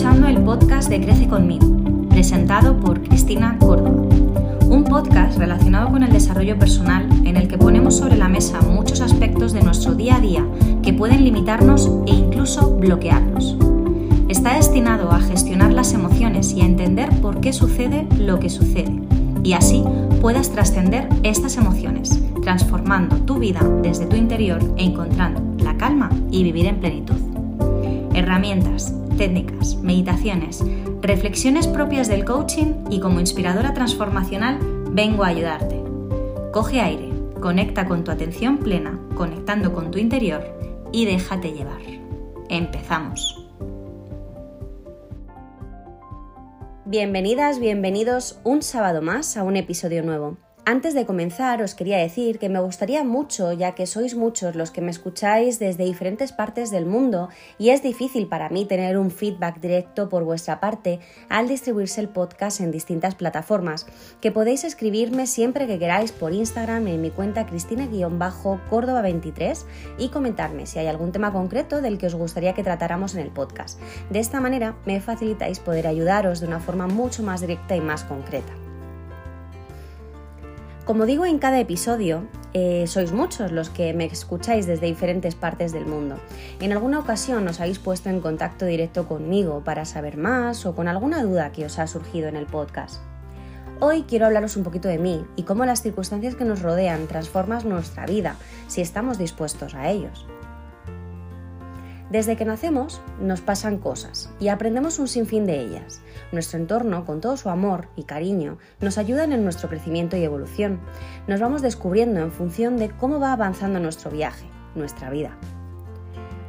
escuchando el podcast de Crece conmigo, presentado por Cristina Córdoba. Un podcast relacionado con el desarrollo personal en el que ponemos sobre la mesa muchos aspectos de nuestro día a día que pueden limitarnos e incluso bloquearnos. Está destinado a gestionar las emociones y a entender por qué sucede lo que sucede, y así puedas trascender estas emociones, transformando tu vida desde tu interior e encontrando la calma y vivir en plenitud. Herramientas, técnicas, meditaciones, reflexiones propias del coaching y como inspiradora transformacional vengo a ayudarte. Coge aire, conecta con tu atención plena, conectando con tu interior y déjate llevar. Empezamos. Bienvenidas, bienvenidos un sábado más a un episodio nuevo. Antes de comenzar os quería decir que me gustaría mucho, ya que sois muchos los que me escucháis desde diferentes partes del mundo y es difícil para mí tener un feedback directo por vuestra parte al distribuirse el podcast en distintas plataformas, que podéis escribirme siempre que queráis por Instagram en mi cuenta cristina-córdoba23 y comentarme si hay algún tema concreto del que os gustaría que tratáramos en el podcast. De esta manera me facilitáis poder ayudaros de una forma mucho más directa y más concreta. Como digo en cada episodio, eh, sois muchos los que me escucháis desde diferentes partes del mundo. En alguna ocasión os habéis puesto en contacto directo conmigo para saber más o con alguna duda que os ha surgido en el podcast. Hoy quiero hablaros un poquito de mí y cómo las circunstancias que nos rodean transforman nuestra vida si estamos dispuestos a ellos. Desde que nacemos nos pasan cosas y aprendemos un sinfín de ellas. Nuestro entorno, con todo su amor y cariño, nos ayudan en nuestro crecimiento y evolución. Nos vamos descubriendo en función de cómo va avanzando nuestro viaje, nuestra vida.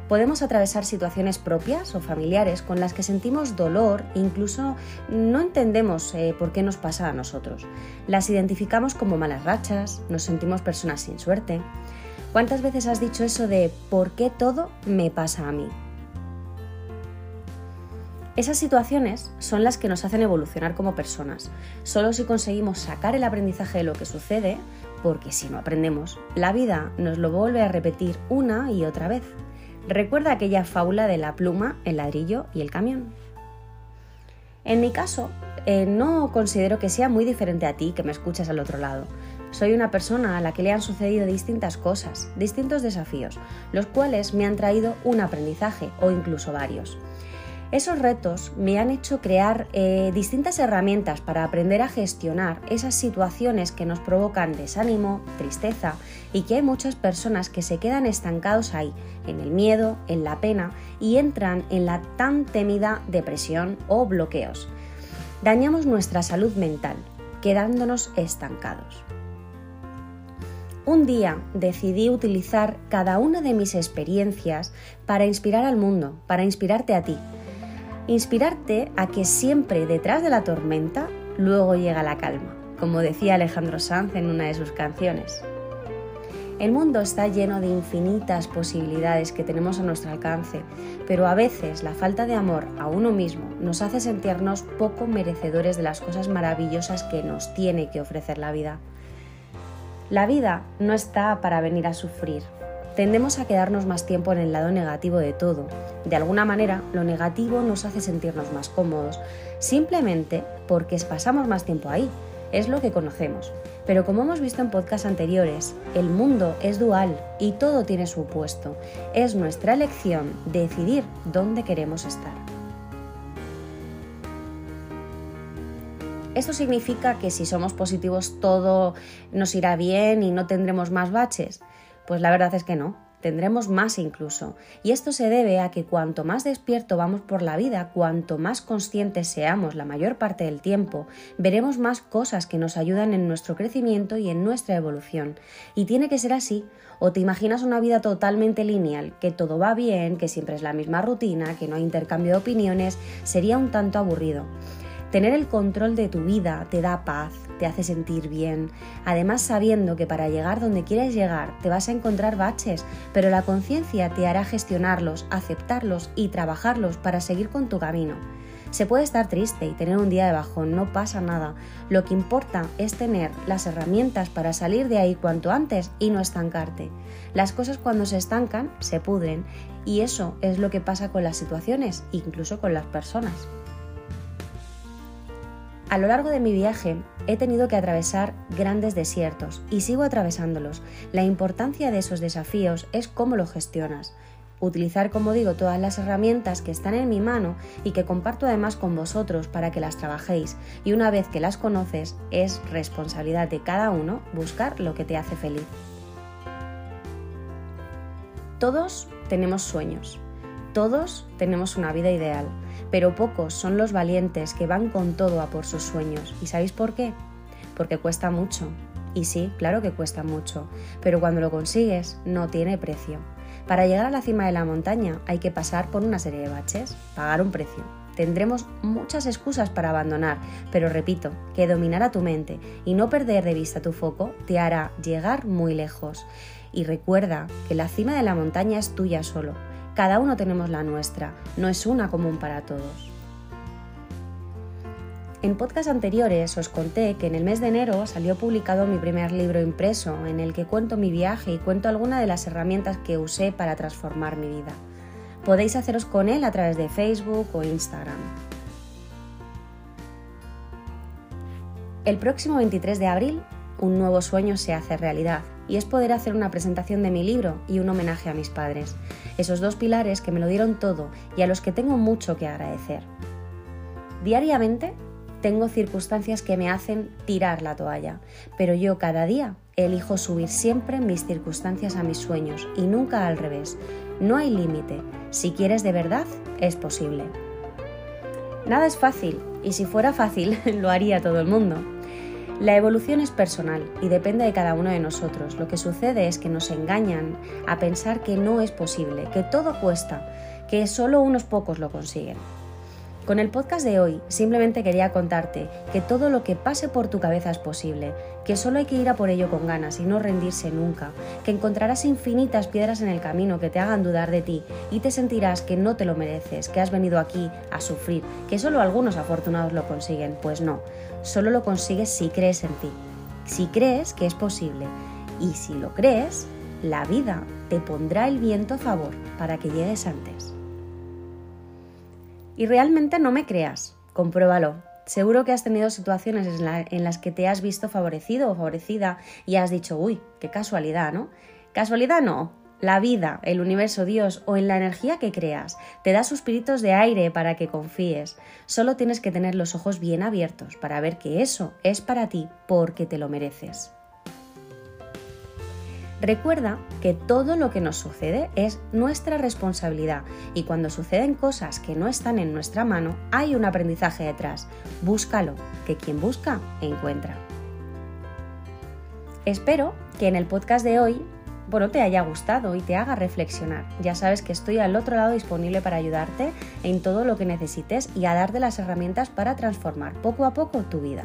Podemos atravesar situaciones propias o familiares con las que sentimos dolor e incluso no entendemos eh, por qué nos pasa a nosotros. Las identificamos como malas rachas, nos sentimos personas sin suerte. ¿Cuántas veces has dicho eso de ¿por qué todo me pasa a mí? Esas situaciones son las que nos hacen evolucionar como personas. Solo si conseguimos sacar el aprendizaje de lo que sucede, porque si no aprendemos, la vida nos lo vuelve a repetir una y otra vez. Recuerda aquella fábula de la pluma, el ladrillo y el camión. En mi caso, eh, no considero que sea muy diferente a ti que me escuchas al otro lado. Soy una persona a la que le han sucedido distintas cosas, distintos desafíos, los cuales me han traído un aprendizaje o incluso varios. Esos retos me han hecho crear eh, distintas herramientas para aprender a gestionar esas situaciones que nos provocan desánimo, tristeza y que hay muchas personas que se quedan estancados ahí, en el miedo, en la pena y entran en la tan temida depresión o bloqueos. Dañamos nuestra salud mental, quedándonos estancados. Un día decidí utilizar cada una de mis experiencias para inspirar al mundo, para inspirarte a ti. Inspirarte a que siempre detrás de la tormenta luego llega la calma, como decía Alejandro Sanz en una de sus canciones. El mundo está lleno de infinitas posibilidades que tenemos a nuestro alcance, pero a veces la falta de amor a uno mismo nos hace sentirnos poco merecedores de las cosas maravillosas que nos tiene que ofrecer la vida. La vida no está para venir a sufrir. Tendemos a quedarnos más tiempo en el lado negativo de todo. De alguna manera, lo negativo nos hace sentirnos más cómodos, simplemente porque pasamos más tiempo ahí. Es lo que conocemos. Pero como hemos visto en podcasts anteriores, el mundo es dual y todo tiene su puesto. Es nuestra elección decidir dónde queremos estar. ¿Esto significa que si somos positivos todo nos irá bien y no tendremos más baches? Pues la verdad es que no, tendremos más incluso. Y esto se debe a que cuanto más despierto vamos por la vida, cuanto más conscientes seamos la mayor parte del tiempo, veremos más cosas que nos ayudan en nuestro crecimiento y en nuestra evolución. Y tiene que ser así. O te imaginas una vida totalmente lineal, que todo va bien, que siempre es la misma rutina, que no hay intercambio de opiniones, sería un tanto aburrido. Tener el control de tu vida te da paz, te hace sentir bien, además sabiendo que para llegar donde quieres llegar te vas a encontrar baches, pero la conciencia te hará gestionarlos, aceptarlos y trabajarlos para seguir con tu camino. Se puede estar triste y tener un día de bajón, no pasa nada. Lo que importa es tener las herramientas para salir de ahí cuanto antes y no estancarte. Las cosas cuando se estancan se pudren y eso es lo que pasa con las situaciones, incluso con las personas. A lo largo de mi viaje he tenido que atravesar grandes desiertos y sigo atravesándolos. La importancia de esos desafíos es cómo lo gestionas. Utilizar, como digo, todas las herramientas que están en mi mano y que comparto además con vosotros para que las trabajéis. Y una vez que las conoces, es responsabilidad de cada uno buscar lo que te hace feliz. Todos tenemos sueños, todos tenemos una vida ideal pero pocos son los valientes que van con todo a por sus sueños. ¿Y sabéis por qué? Porque cuesta mucho. Y sí, claro que cuesta mucho, pero cuando lo consigues no tiene precio. Para llegar a la cima de la montaña hay que pasar por una serie de baches, pagar un precio. Tendremos muchas excusas para abandonar, pero repito, que dominar a tu mente y no perder de vista tu foco te hará llegar muy lejos. Y recuerda que la cima de la montaña es tuya solo, cada uno tenemos la nuestra, no es una común para todos. En podcast anteriores os conté que en el mes de enero salió publicado mi primer libro impreso en el que cuento mi viaje y cuento algunas de las herramientas que usé para transformar mi vida. Podéis haceros con él a través de Facebook o Instagram. El próximo 23 de abril, un nuevo sueño se hace realidad y es poder hacer una presentación de mi libro y un homenaje a mis padres, esos dos pilares que me lo dieron todo y a los que tengo mucho que agradecer. Diariamente tengo circunstancias que me hacen tirar la toalla, pero yo cada día elijo subir siempre mis circunstancias a mis sueños y nunca al revés. No hay límite, si quieres de verdad, es posible. Nada es fácil, y si fuera fácil, lo haría todo el mundo. La evolución es personal y depende de cada uno de nosotros. Lo que sucede es que nos engañan a pensar que no es posible, que todo cuesta, que solo unos pocos lo consiguen. Con el podcast de hoy simplemente quería contarte que todo lo que pase por tu cabeza es posible, que solo hay que ir a por ello con ganas y no rendirse nunca, que encontrarás infinitas piedras en el camino que te hagan dudar de ti y te sentirás que no te lo mereces, que has venido aquí a sufrir, que solo algunos afortunados lo consiguen. Pues no, solo lo consigues si crees en ti, si crees que es posible y si lo crees, la vida te pondrá el viento a favor para que llegues antes. Y realmente no me creas, compruébalo. Seguro que has tenido situaciones en, las que te has visto favorecido o favorecida y has dicho, uy, qué casualidad, ¿no? Casualidad no. La vida, el universo, Dios o en la energía que creas te da suspiritos de aire para que confíes. Solo tienes que tener los ojos bien abiertos para ver que eso es para ti porque te lo mereces. Recuerda que todo lo que nos sucede es nuestra responsabilidad y cuando suceden cosas que no están en nuestra mano hay un aprendizaje detrás. Búscalo, que quien busca encuentra. Espero que en el podcast de hoy bueno, te haya gustado y te haga reflexionar. Ya sabes que estoy al otro lado disponible para ayudarte en todo lo que necesites y a darte las herramientas para transformar poco a poco tu vida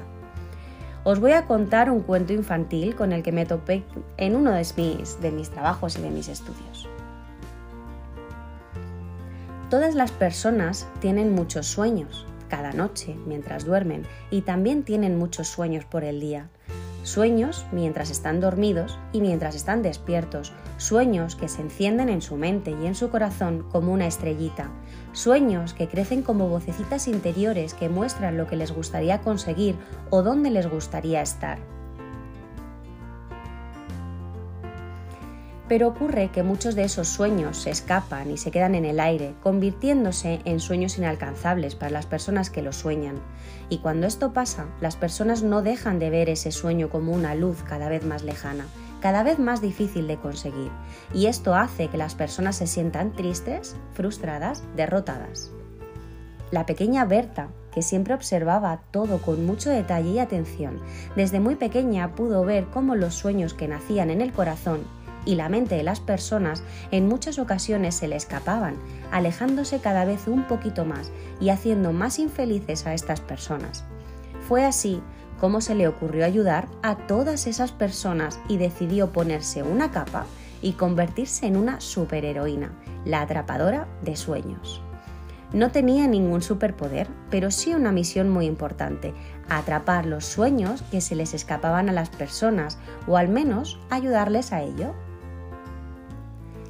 os voy a contar un cuento infantil con el que me topé en uno de mis, de mis trabajos y de mis estudios. Todas las personas tienen muchos sueños cada noche mientras duermen y también tienen muchos sueños por el día. Sueños mientras están dormidos y mientras están despiertos, sueños que se encienden en su mente y en su corazón como una estrellita, sueños que crecen como vocecitas interiores que muestran lo que les gustaría conseguir o dónde les gustaría estar. Pero ocurre que muchos de esos sueños se escapan y se quedan en el aire, convirtiéndose en sueños inalcanzables para las personas que los sueñan. Y cuando esto pasa, las personas no dejan de ver ese sueño como una luz cada vez más lejana, cada vez más difícil de conseguir. Y esto hace que las personas se sientan tristes, frustradas, derrotadas. La pequeña Berta, que siempre observaba todo con mucho detalle y atención, desde muy pequeña pudo ver cómo los sueños que nacían en el corazón y la mente de las personas en muchas ocasiones se le escapaban, alejándose cada vez un poquito más y haciendo más infelices a estas personas. Fue así como se le ocurrió ayudar a todas esas personas y decidió ponerse una capa y convertirse en una superheroína, la atrapadora de sueños. No tenía ningún superpoder, pero sí una misión muy importante, atrapar los sueños que se les escapaban a las personas o al menos ayudarles a ello.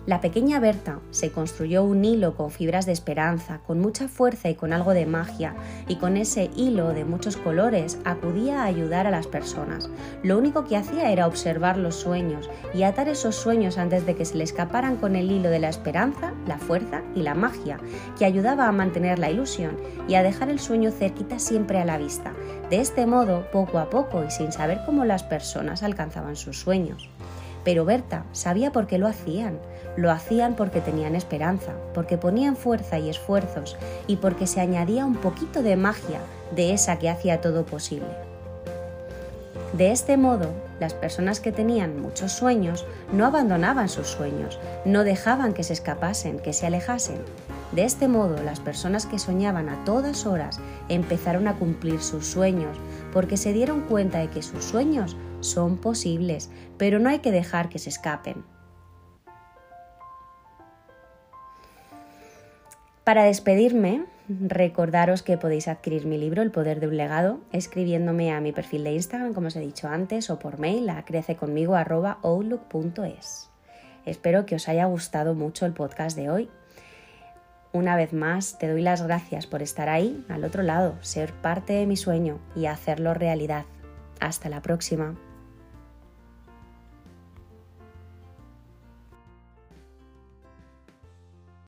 La pequeña Berta se construyó un hilo con fibras de esperanza, con mucha fuerza y con algo de magia, y con ese hilo de muchos colores acudía a ayudar a las personas. Lo único que hacía era observar los sueños y atar esos sueños antes de que se le escaparan con el hilo de la esperanza, la fuerza y la magia, que ayudaba a mantener la ilusión y a dejar el sueño cerquita siempre a la vista. De este modo, poco a poco y sin saber cómo las personas alcanzaban sus sueños. Pero Berta sabía por qué lo hacían. Lo hacían porque tenían esperanza, porque ponían fuerza y esfuerzos y porque se añadía un poquito de magia de esa que hacía todo posible. De este modo, las personas que tenían muchos sueños no abandonaban sus sueños, no dejaban que se escapasen, que se alejasen. De este modo, las personas que soñaban a todas horas empezaron a cumplir sus sueños, porque se dieron cuenta de que sus sueños son posibles, pero no hay que dejar que se escapen. Para despedirme, recordaros que podéis adquirir mi libro El poder de un legado escribiéndome a mi perfil de Instagram, como os he dicho antes, o por mail a crececonmigo.outlook.es. Espero que os haya gustado mucho el podcast de hoy. Una vez más, te doy las gracias por estar ahí, al otro lado, ser parte de mi sueño y hacerlo realidad. Hasta la próxima.